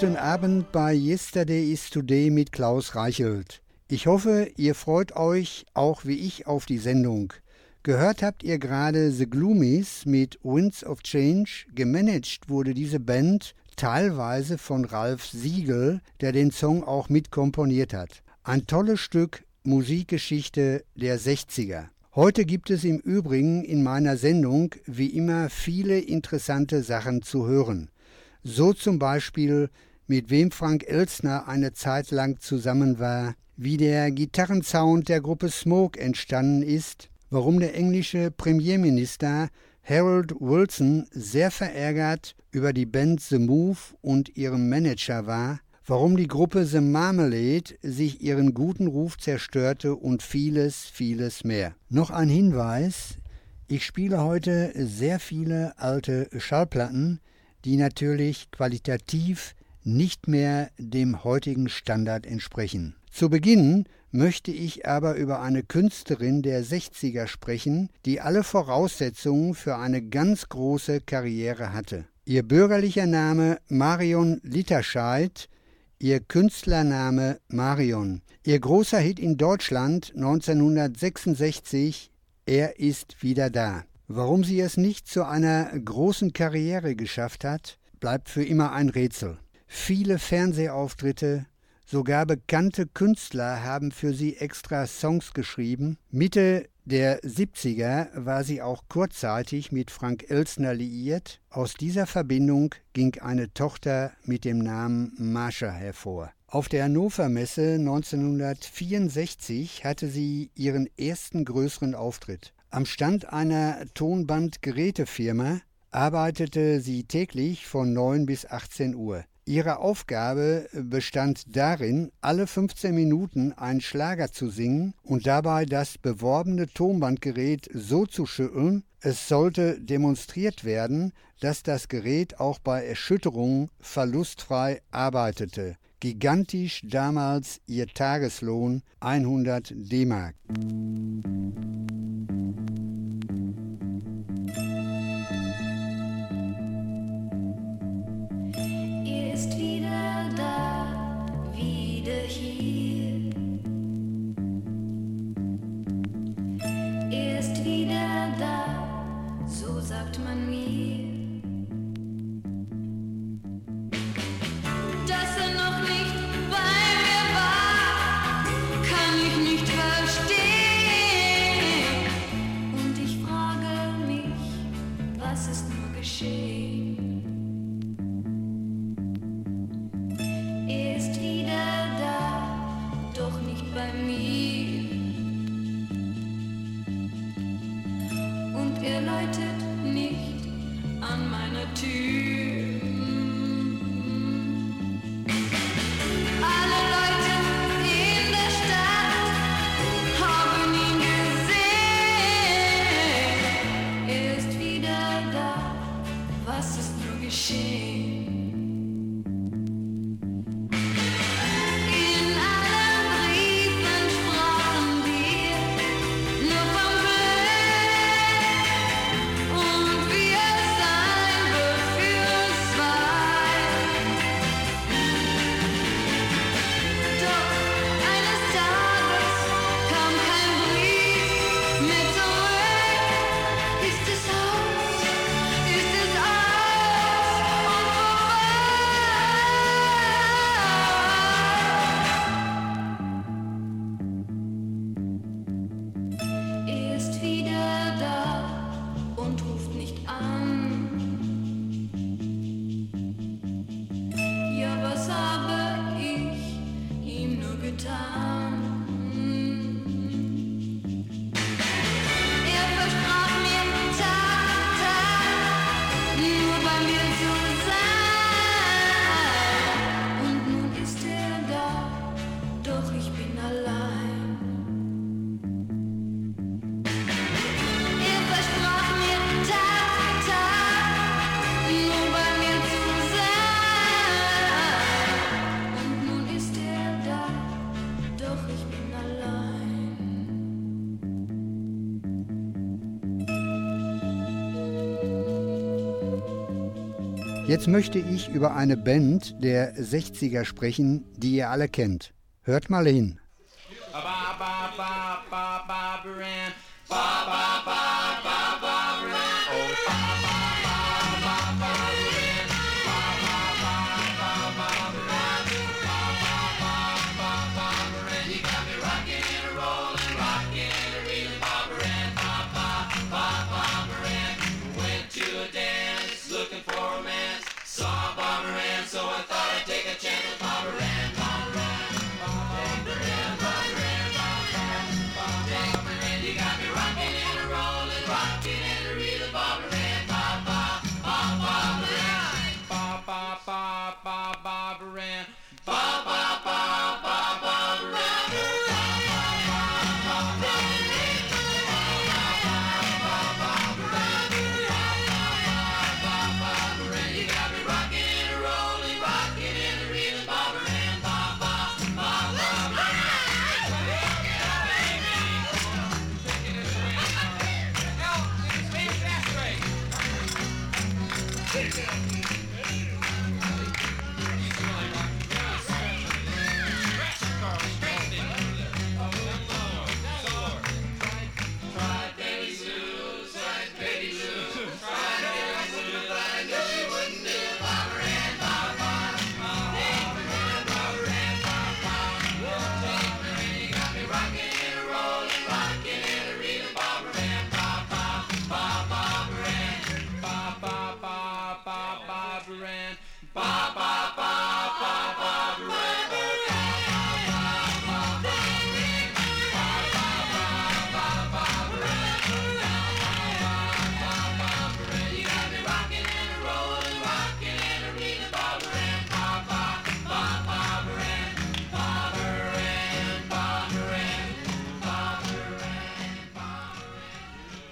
Guten Abend bei Yesterday is Today mit Klaus Reichelt. Ich hoffe, ihr freut euch auch wie ich auf die Sendung. Gehört habt ihr gerade The Gloomies mit Winds of Change. Gemanagt wurde diese Band teilweise von Ralf Siegel, der den Song auch mitkomponiert hat. Ein tolles Stück Musikgeschichte der 60er. Heute gibt es im Übrigen in meiner Sendung wie immer viele interessante Sachen zu hören. So zum Beispiel, mit wem Frank Elstner eine Zeit lang zusammen war, wie der Gitarrensound der Gruppe Smoke entstanden ist, warum der englische Premierminister Harold Wilson sehr verärgert über die Band The Move und ihrem Manager war, warum die Gruppe The Marmalade sich ihren guten Ruf zerstörte und vieles, vieles mehr. Noch ein Hinweis, ich spiele heute sehr viele alte Schallplatten, die natürlich qualitativ nicht mehr dem heutigen Standard entsprechen. Zu Beginn möchte ich aber über eine Künstlerin der 60er sprechen, die alle Voraussetzungen für eine ganz große Karriere hatte. Ihr bürgerlicher Name Marion Litterscheid, ihr Künstlername Marion. Ihr großer Hit in Deutschland 1966 Er ist wieder da. Warum sie es nicht zu einer großen Karriere geschafft hat, bleibt für immer ein Rätsel. Viele Fernsehauftritte, sogar bekannte Künstler haben für sie extra Songs geschrieben. Mitte der 70er war sie auch kurzzeitig mit Frank Elsner liiert. Aus dieser Verbindung ging eine Tochter mit dem Namen Marsha hervor. Auf der Hannover Messe 1964 hatte sie ihren ersten größeren Auftritt. Am Stand einer Tonbandgerätefirma arbeitete sie täglich von 9 bis 18 Uhr. Ihre Aufgabe bestand darin, alle 15 Minuten einen Schlager zu singen und dabei das beworbene Tonbandgerät so zu schütteln, es sollte demonstriert werden, dass das Gerät auch bei Erschütterungen verlustfrei arbeitete. Gigantisch damals ihr Tageslohn 100 D-Mark. bist wieder da, wieder hier. Jetzt möchte ich über eine Band der 60er sprechen, die ihr alle kennt. Hört mal hin.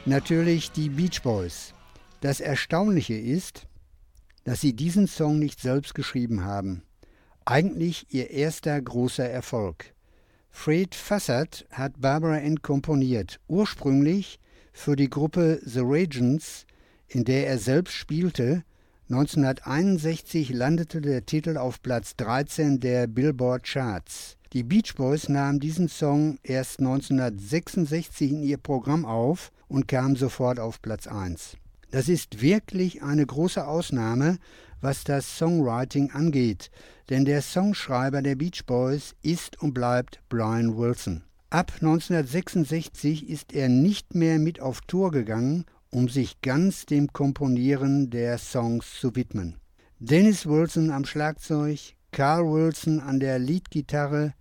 Natürlich die Beach Boys. Das Erstaunliche ist, dass sie diesen Song nicht selbst geschrieben haben. Eigentlich ihr erster großer Erfolg. Fred Fassard hat Barbara Ann komponiert, ursprünglich für die Gruppe The Regents, in der er selbst spielte. 1961 landete der Titel auf Platz 13 der Billboard Charts. Die Beach Boys nahmen diesen Song erst 1966 in ihr Programm auf und kam sofort auf Platz 1. Das ist wirklich eine große Ausnahme, was das Songwriting angeht, denn der Songschreiber der Beach Boys ist und bleibt Brian Wilson. Ab 1966 ist er nicht mehr mit auf Tour gegangen, um sich ganz dem Komponieren der Songs zu widmen. Dennis Wilson am Schlagzeug, Carl Wilson an der Leadgitarre,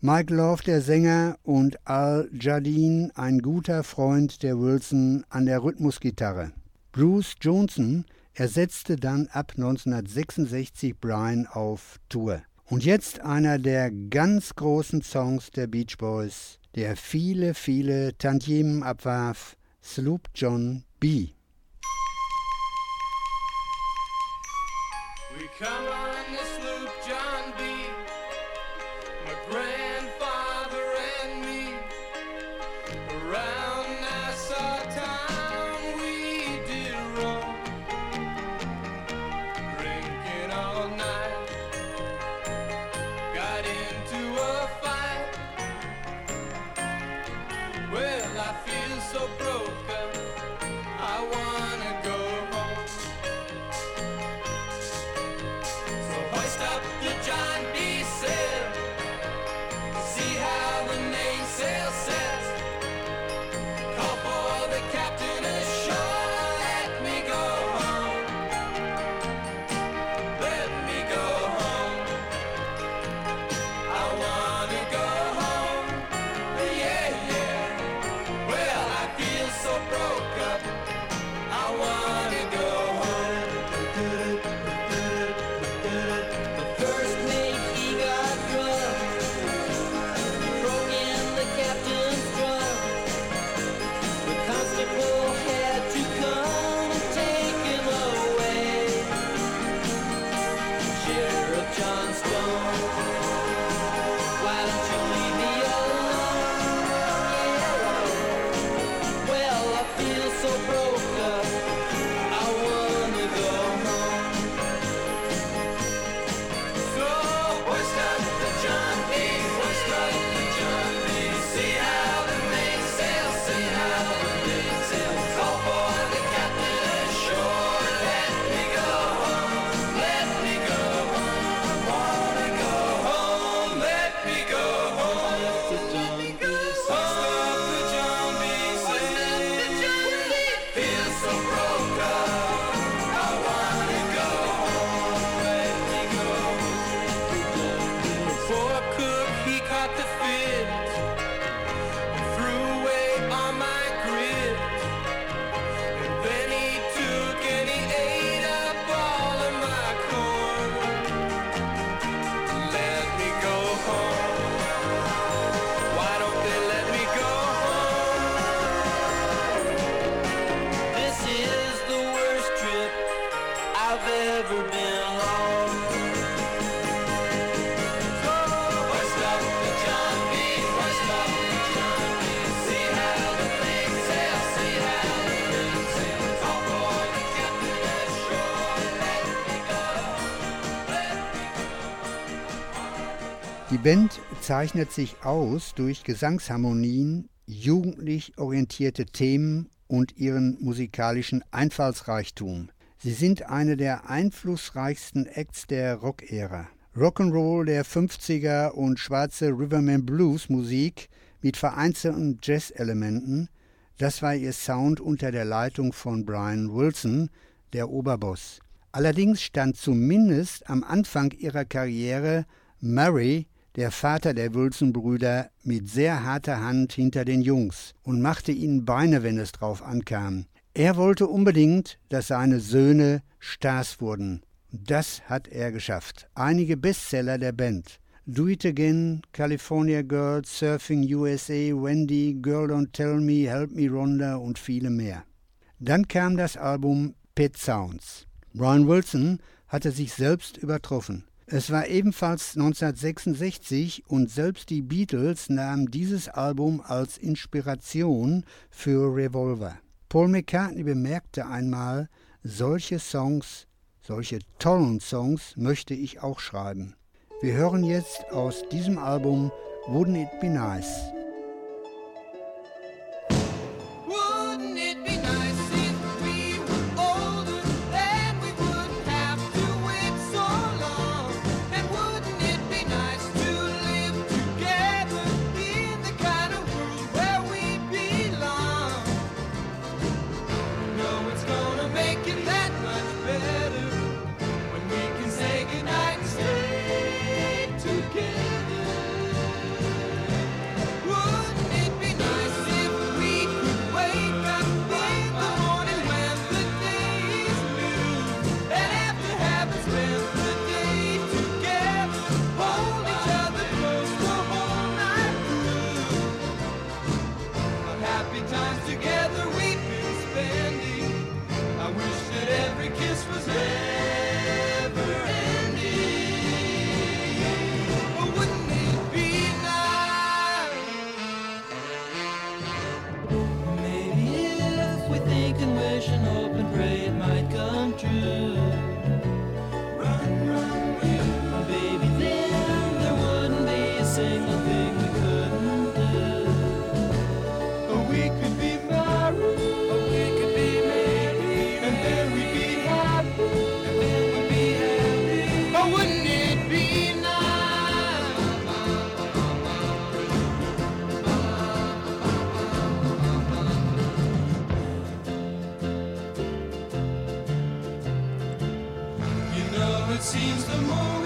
Mike Love, der Sänger, und Al Jardine, ein guter Freund der Wilson, an der Rhythmusgitarre. Bruce Johnson ersetzte dann ab 1966 Brian auf Tour. Und jetzt einer der ganz großen Songs der Beach Boys, der viele, viele Tantiemen abwarf, Sloop John B. Die Band zeichnet sich aus durch Gesangsharmonien, jugendlich orientierte Themen und ihren musikalischen Einfallsreichtum. Sie sind eine der einflussreichsten Acts der Rock-Ära. Rock'n'Roll der 50er und schwarze Riverman Blues Musik mit vereinzelten Jazz-Elementen, das war ihr Sound unter der Leitung von Brian Wilson, der Oberboss. Allerdings stand zumindest am Anfang ihrer Karriere Murray, der Vater der Wilson-Brüder, mit sehr harter Hand hinter den Jungs und machte ihnen Beine, wenn es drauf ankam. Er wollte unbedingt, dass seine Söhne Stars wurden. Das hat er geschafft. Einige Bestseller der Band. Do It Again, California Girl, Surfing USA, Wendy, Girl Don't Tell Me, Help Me Rhonda und viele mehr. Dann kam das Album Pet Sounds. Brian Wilson hatte sich selbst übertroffen. Es war ebenfalls 1966 und selbst die Beatles nahmen dieses Album als Inspiration für Revolver. Paul McCartney bemerkte einmal, solche Songs, solche tollen Songs möchte ich auch schreiben. Wir hören jetzt aus diesem Album Wouldn't It Be Nice? seems the more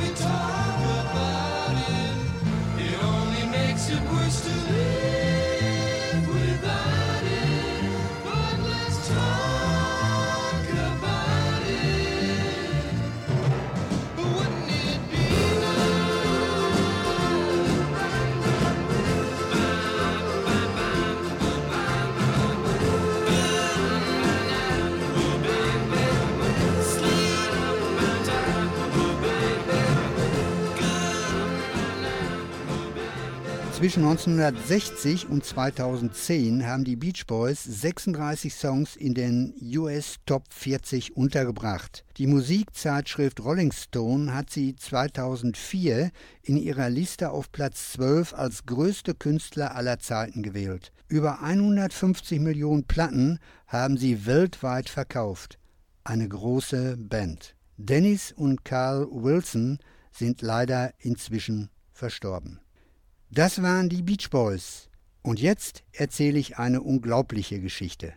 Zwischen 1960 und 2010 haben die Beach Boys 36 Songs in den US Top 40 untergebracht. Die Musikzeitschrift Rolling Stone hat sie 2004 in ihrer Liste auf Platz 12 als größte Künstler aller Zeiten gewählt. Über 150 Millionen Platten haben sie weltweit verkauft. Eine große Band. Dennis und Carl Wilson sind leider inzwischen verstorben. Das waren die Beach Boys. Und jetzt erzähle ich eine unglaubliche Geschichte.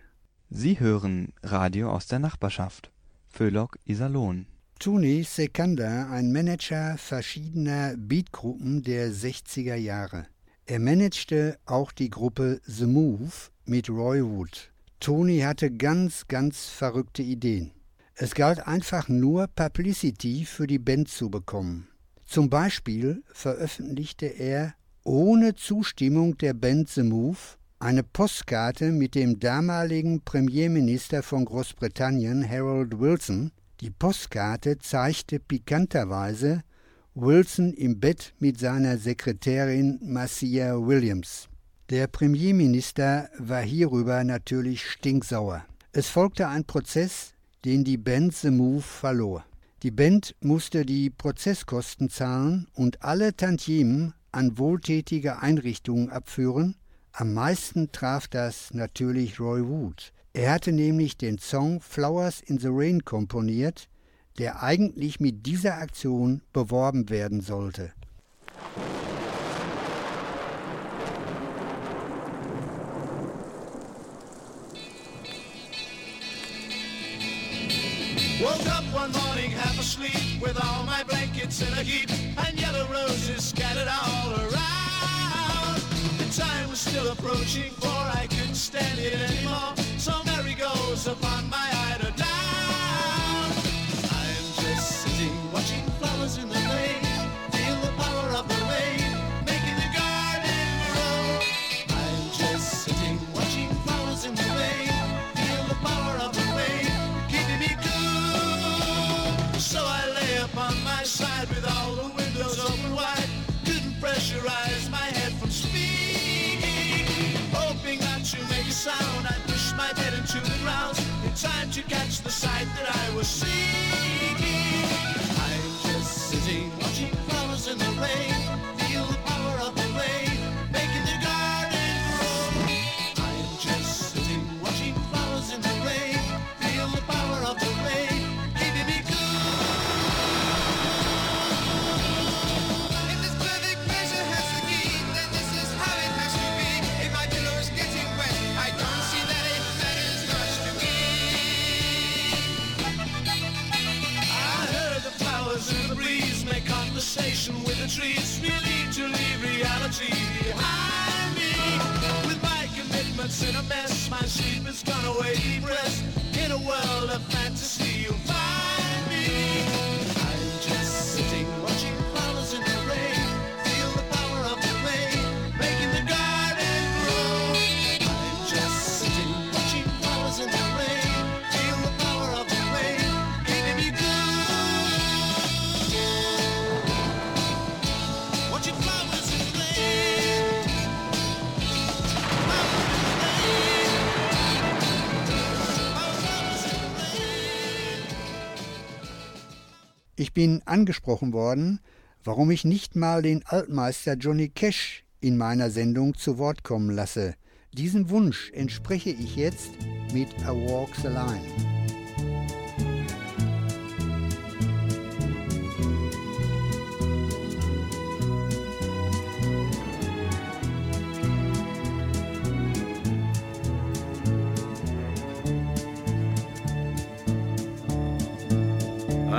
Sie hören Radio aus der Nachbarschaft. Föhlock Iserlohn. Tony Sekanda, ein Manager verschiedener Beatgruppen der 60er Jahre. Er managte auch die Gruppe The Move mit Roy Wood. Tony hatte ganz, ganz verrückte Ideen. Es galt einfach nur Publicity für die Band zu bekommen. Zum Beispiel veröffentlichte er ohne Zustimmung der Band The Move eine Postkarte mit dem damaligen Premierminister von Großbritannien Harold Wilson. Die Postkarte zeigte pikanterweise Wilson im Bett mit seiner Sekretärin Marcia Williams. Der Premierminister war hierüber natürlich stinksauer. Es folgte ein Prozess, den die Band The Move verlor. Die Band musste die Prozesskosten zahlen und alle Tantiemen an wohltätige Einrichtungen abführen? Am meisten traf das natürlich Roy Wood. Er hatte nämlich den Song Flowers in the Rain komponiert, der eigentlich mit dieser Aktion beworben werden sollte. Woke up one morning half asleep with all my blankets in a heap and yellow roses scattered all around. The time was still approaching for I couldn't stand it anymore. So Mary goes upon my in time bin angesprochen worden, warum ich nicht mal den Altmeister Johnny Cash in meiner Sendung zu Wort kommen lasse. Diesem Wunsch entspreche ich jetzt mit A Walk the Line.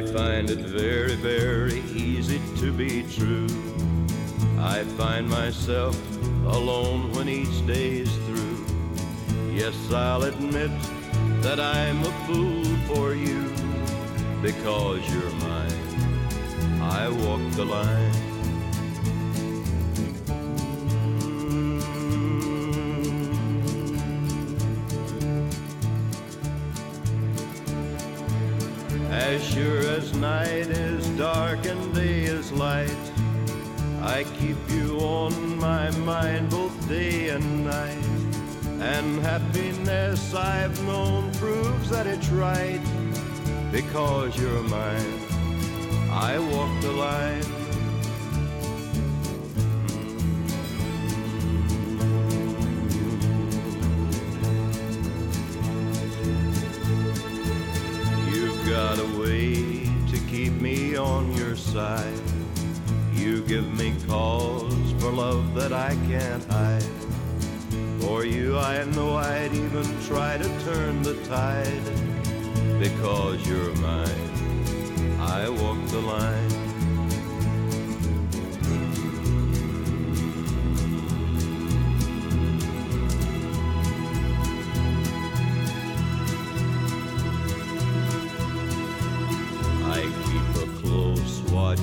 I find it very, very easy to be true. I find myself alone when each day's through. Yes, I'll admit that I'm a fool for you because you're mine. I walk the line. As sure as night is dark and day is light, I keep you on my mind both day and night. And happiness I've known proves that it's right. Because you're mine, I walk the line. Got a way to keep me on your side. You give me cause for love that I can't hide. For you, I know I'd even try to turn the tide. Because you're mine, I walk the line.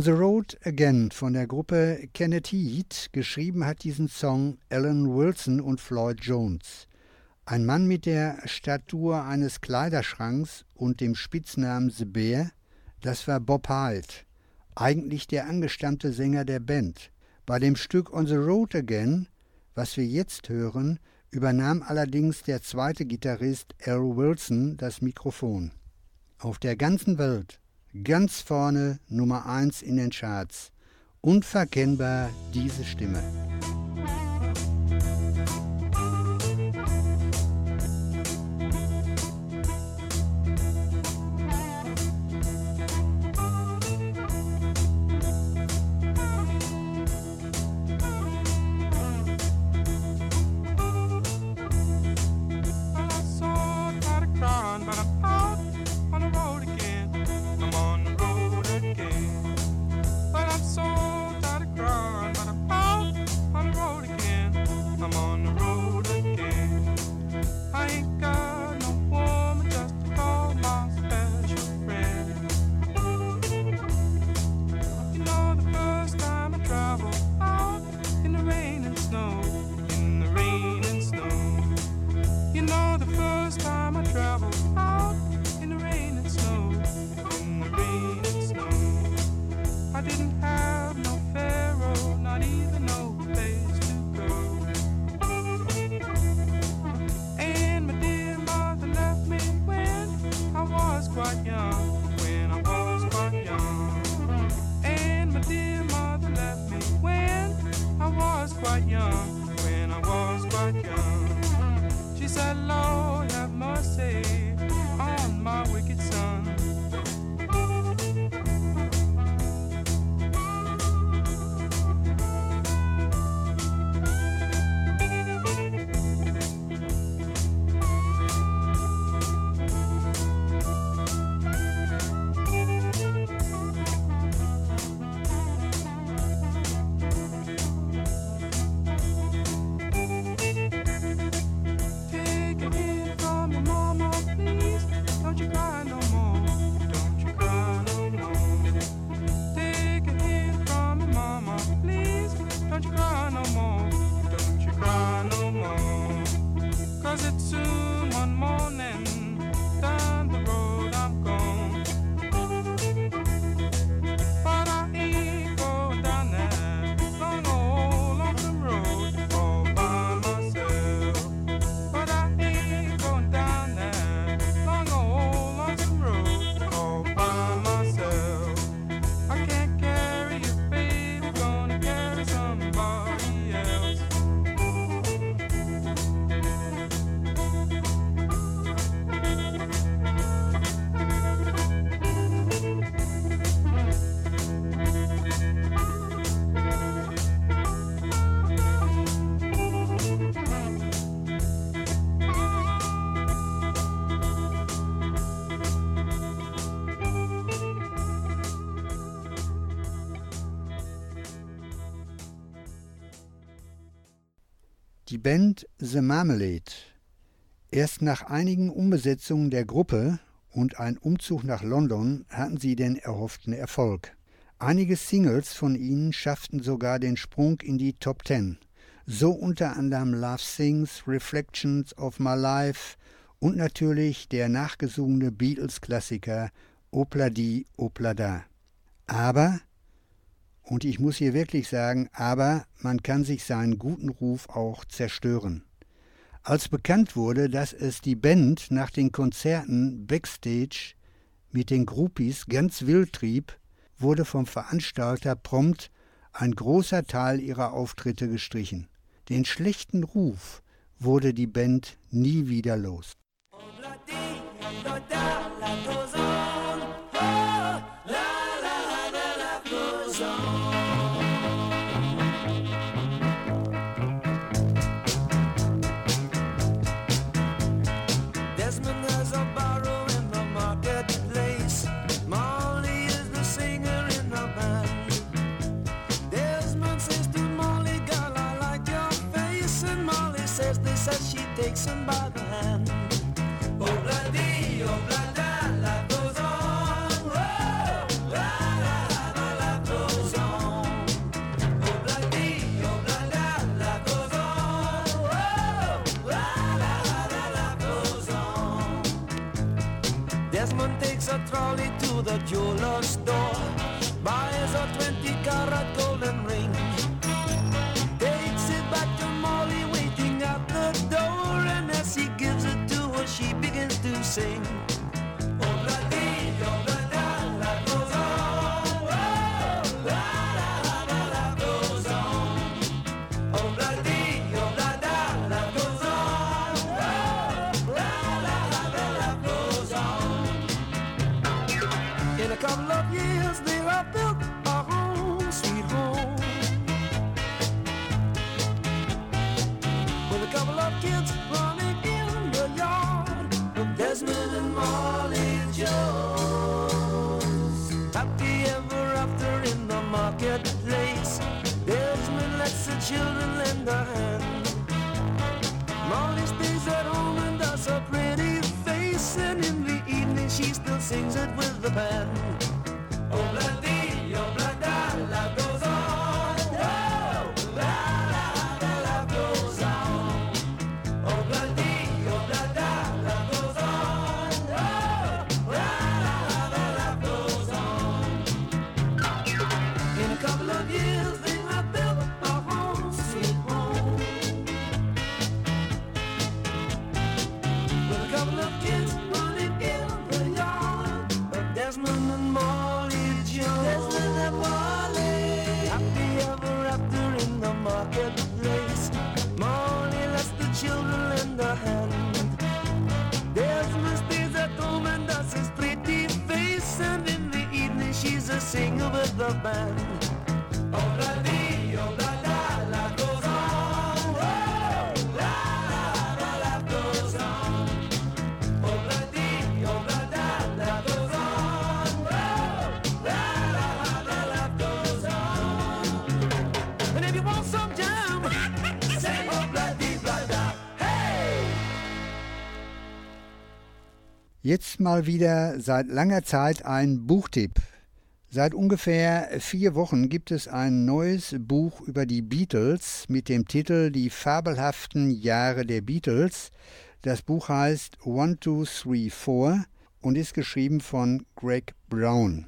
On the Road Again von der Gruppe Kenneth Heat. Geschrieben hat diesen Song Alan Wilson und Floyd Jones. Ein Mann mit der Statur eines Kleiderschranks und dem Spitznamen The Bear, das war Bob Hyde, eigentlich der angestammte Sänger der Band. Bei dem Stück On the Road Again, was wir jetzt hören, übernahm allerdings der zweite Gitarrist Al Wilson das Mikrofon. Auf der ganzen Welt ganz vorne Nummer 1 in den Charts. Unverkennbar diese Stimme. Die Band The Marmalade. Erst nach einigen Umbesetzungen der Gruppe und ein Umzug nach London hatten sie den erhofften Erfolg. Einige Singles von ihnen schafften sogar den Sprung in die Top Ten. So unter anderem Love Sings, Reflections of My Life und natürlich der nachgesungene Beatles-Klassiker Opla di, Opla da. Aber und ich muss hier wirklich sagen, aber man kann sich seinen guten Ruf auch zerstören. Als bekannt wurde, dass es die Band nach den Konzerten backstage mit den Groupies ganz wild trieb, wurde vom Veranstalter prompt ein großer Teil ihrer Auftritte gestrichen. Den schlechten Ruf wurde die Band nie wieder los. Desmond a trolley to the jeweler's store, buys a 20 Oh! Jetzt mal wieder seit langer Zeit ein Buchtipp. Seit ungefähr vier Wochen gibt es ein neues Buch über die Beatles mit dem Titel Die fabelhaften Jahre der Beatles. Das Buch heißt One, Two, Three, Four und ist geschrieben von Greg Brown.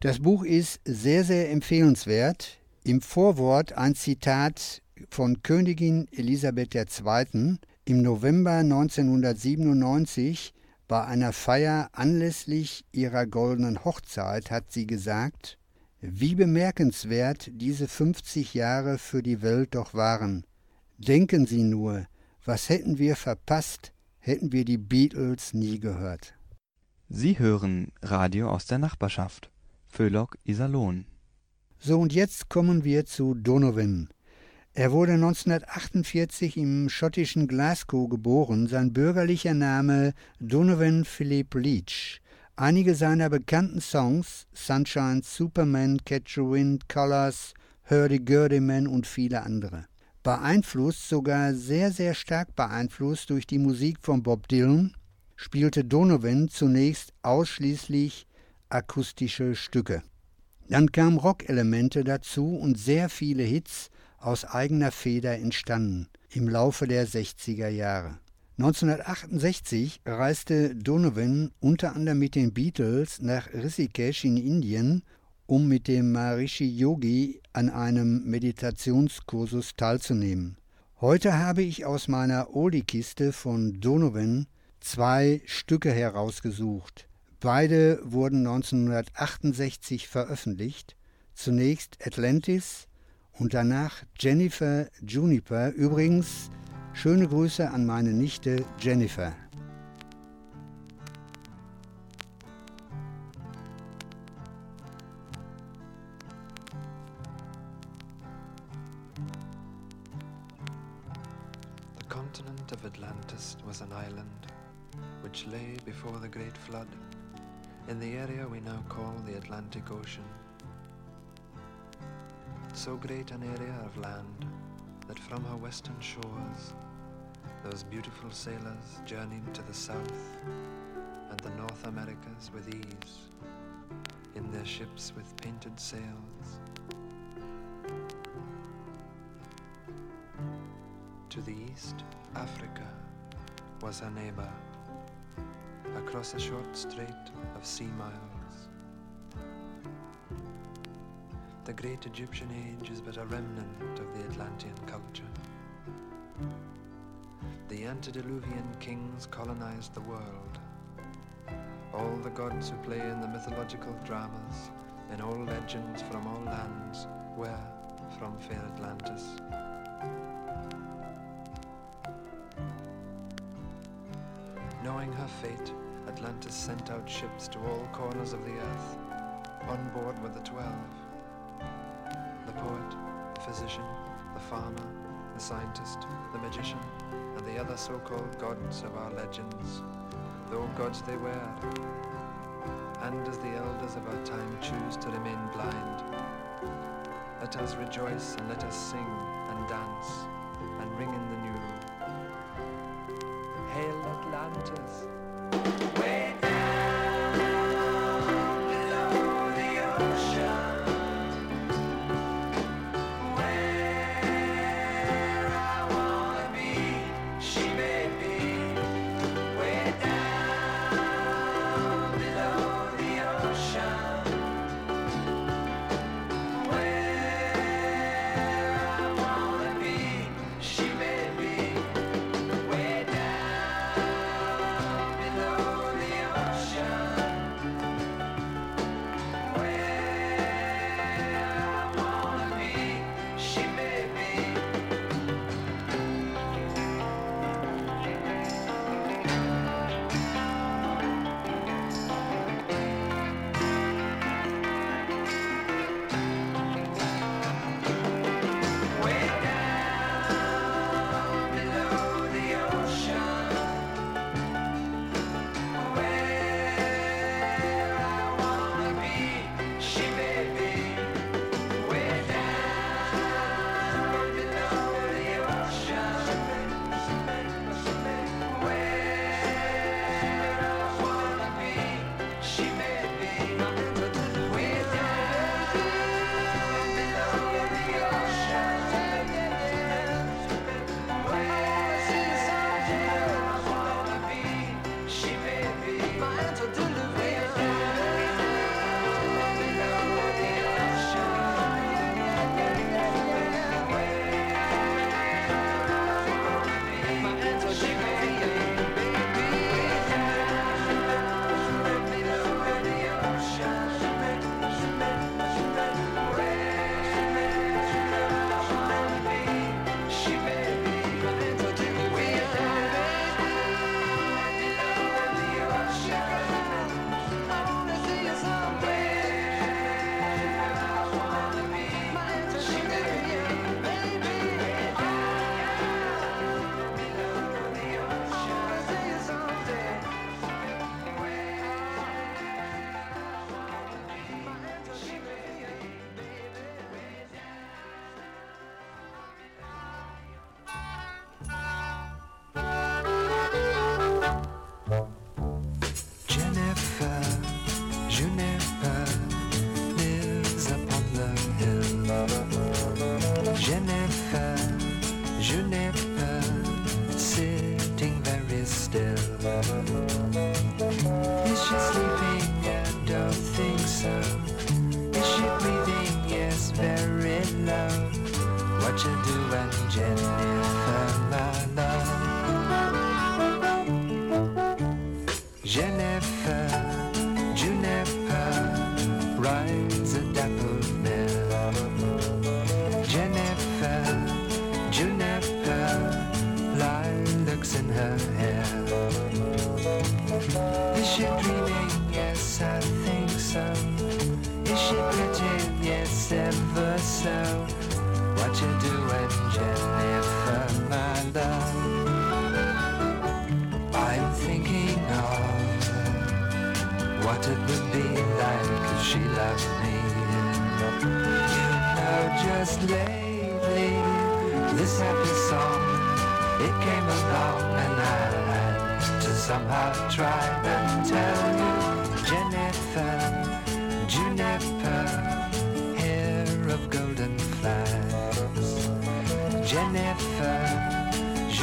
Das Buch ist sehr, sehr empfehlenswert. Im Vorwort ein Zitat von Königin Elisabeth II. Im November 1997 bei einer Feier anlässlich ihrer goldenen Hochzeit hat sie gesagt, wie bemerkenswert diese 50 Jahre für die Welt doch waren. Denken Sie nur, was hätten wir verpasst, hätten wir die Beatles nie gehört. Sie hören Radio aus der Nachbarschaft. Föhlock Iserlohn. So und jetzt kommen wir zu Donovan. Er wurde 1948 im schottischen Glasgow geboren, sein bürgerlicher Name Donovan Philip Leach. Einige seiner bekannten Songs, Sunshine, Superman, Catch a Wind, Colors, Hurdy-Gurdy Man und viele andere. Beeinflusst, sogar sehr, sehr stark beeinflusst durch die Musik von Bob Dylan, spielte Donovan zunächst ausschließlich akustische Stücke. Dann kamen Rockelemente dazu und sehr viele Hits aus eigener Feder entstanden im Laufe der 60er Jahre. 1968 reiste Donovan unter anderem mit den Beatles nach Rishikesh in Indien, um mit dem Maharishi Yogi an einem Meditationskursus teilzunehmen. Heute habe ich aus meiner Oldie-Kiste von Donovan zwei Stücke herausgesucht. Beide wurden 1968 veröffentlicht. Zunächst Atlantis und danach Jennifer Juniper. Übrigens, schöne Grüße an meine Nichte Jennifer. The continent of Atlantis was an island which lay before the great flood in the area we now call the Atlantic Ocean. So great an area of land that from her western shores those beautiful sailors journeyed to the south and the North Americas with ease in their ships with painted sails. To the east, Africa was her neighbor, across a short strait of sea miles. The great Egyptian age is but a remnant of the Atlantean culture. The antediluvian kings colonized the world. All the gods who play in the mythological dramas, in all legends from all lands, were from fair Atlantis. Knowing her fate, Atlantis sent out ships to all corners of the earth. On board were the twelve physician, the farmer, the scientist, the magician, and the other so called gods of our legends, though gods they were. And as the elders of our time choose to remain blind, let us rejoice and let us sing and dance and ring in the new. Hail Atlantis!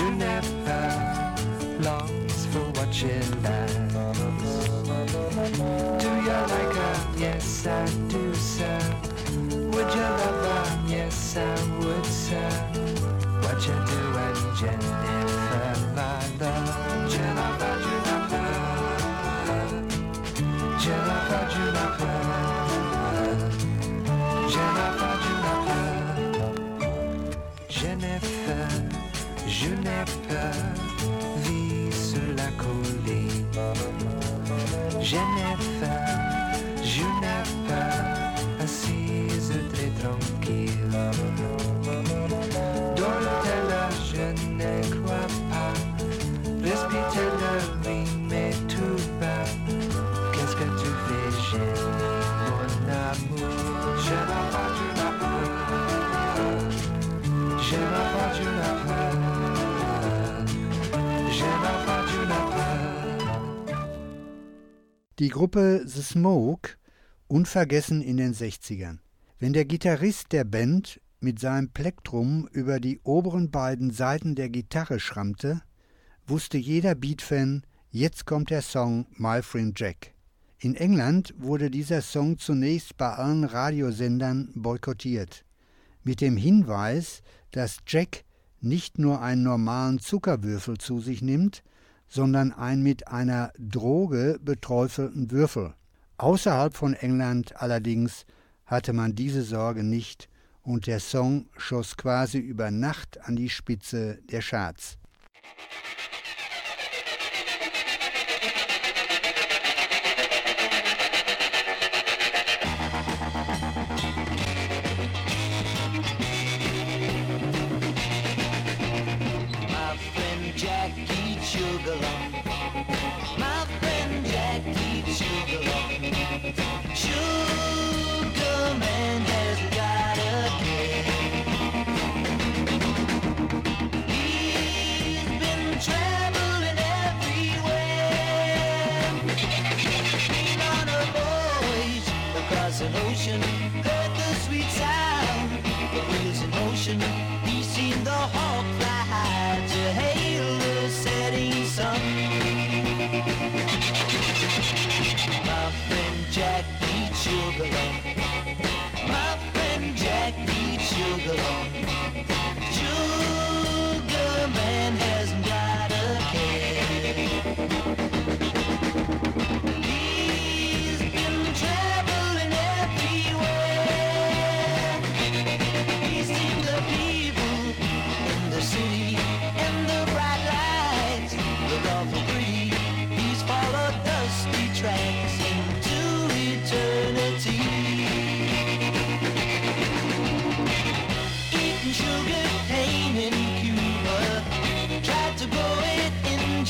Juniper, longs for she lacks. Do you like her? Yes, I do, Die Gruppe The Smoke, unvergessen in den 60ern. Wenn der Gitarrist der Band mit seinem Plektrum über die oberen beiden Seiten der Gitarre schrammte, wusste jeder Beat-Fan, jetzt kommt der Song My Friend Jack. In England wurde dieser Song zunächst bei allen Radiosendern boykottiert, mit dem Hinweis, dass Jack nicht nur einen normalen Zuckerwürfel zu sich nimmt, sondern einen mit einer Droge beträufelten Würfel. Außerhalb von England allerdings hatte man diese Sorge nicht und der Song schoss quasi über Nacht an die Spitze der Charts.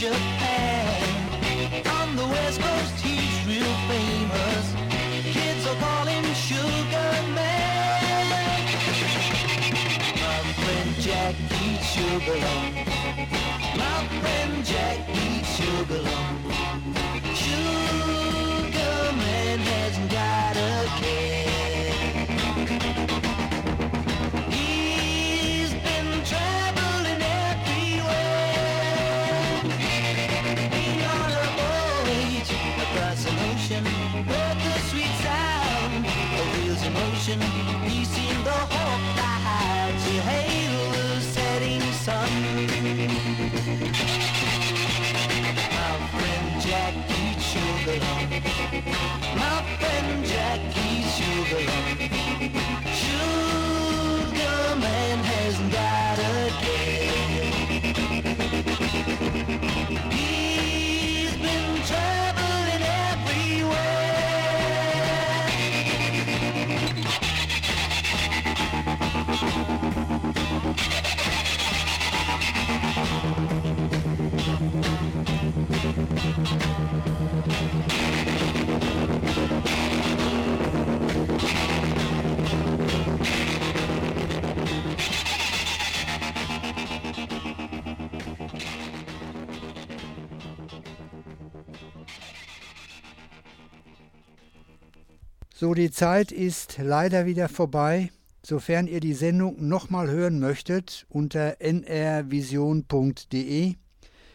Japan. On the west coast he's real famous. Kids will call him Sugar Man. My friend Jack eats sugar lump. My friend Jack eats sugar lump. My Die Zeit ist leider wieder vorbei. Sofern ihr die Sendung nochmal hören möchtet, unter nrvision.de.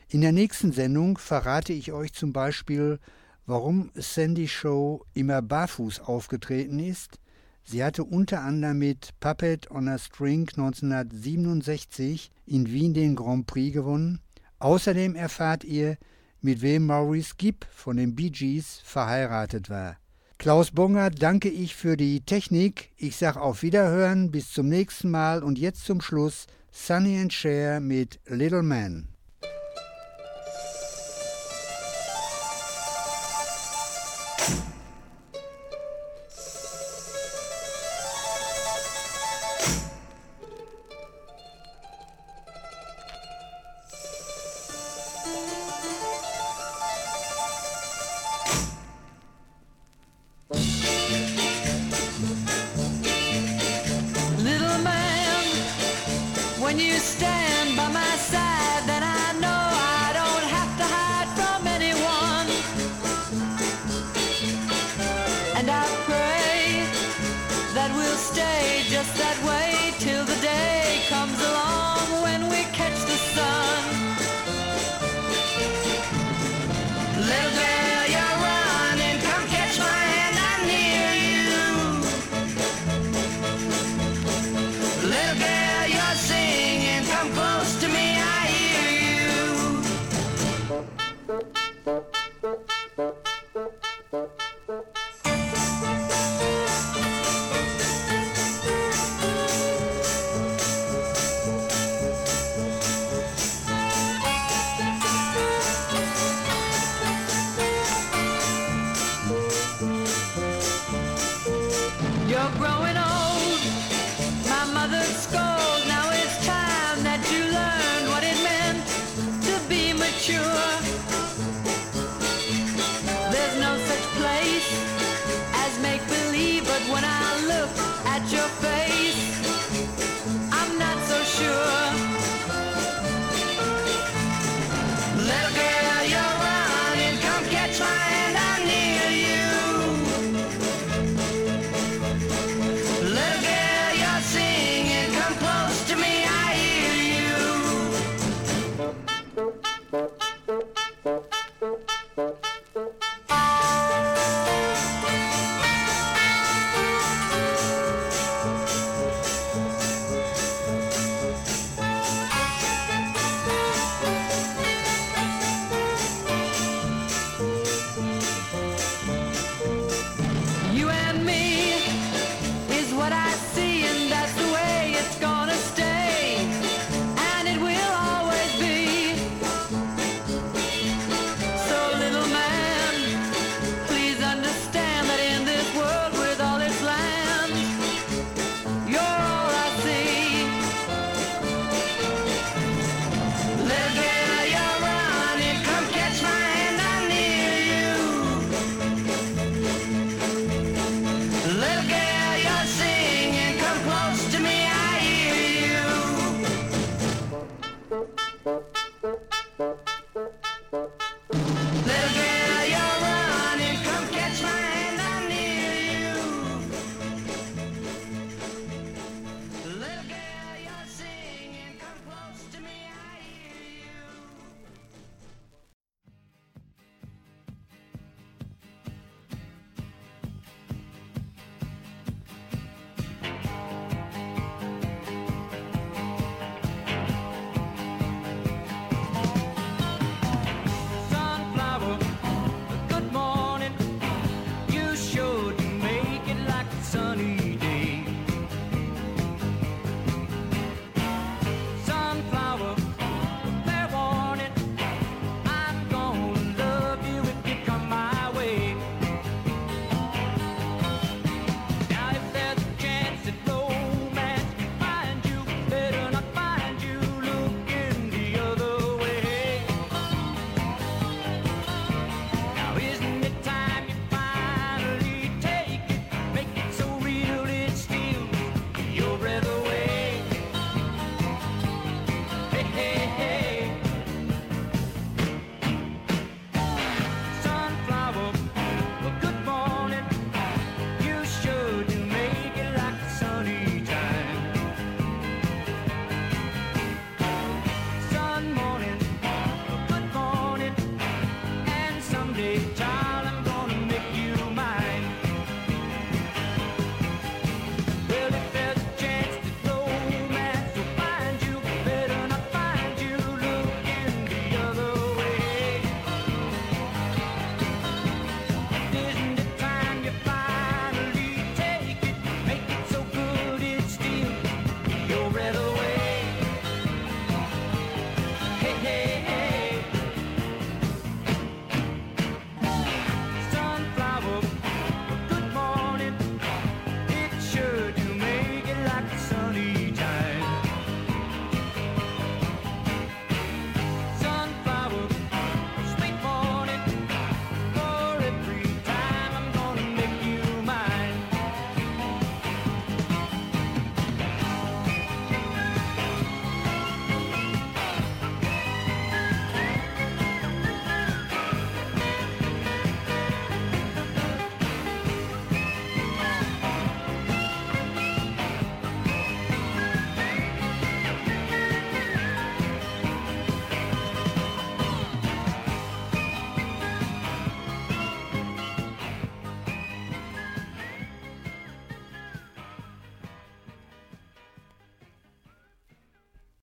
In der nächsten Sendung verrate ich euch zum Beispiel, warum Sandy Show immer barfuß aufgetreten ist. Sie hatte unter anderem mit Puppet on a String 1967 in Wien den Grand Prix gewonnen. Außerdem erfahrt ihr, mit wem Maurice Gibb von den Bee Gees verheiratet war. Klaus Bonger danke ich für die Technik. Ich sage auf Wiederhören, bis zum nächsten Mal und jetzt zum Schluss Sunny and Cher mit Little Man.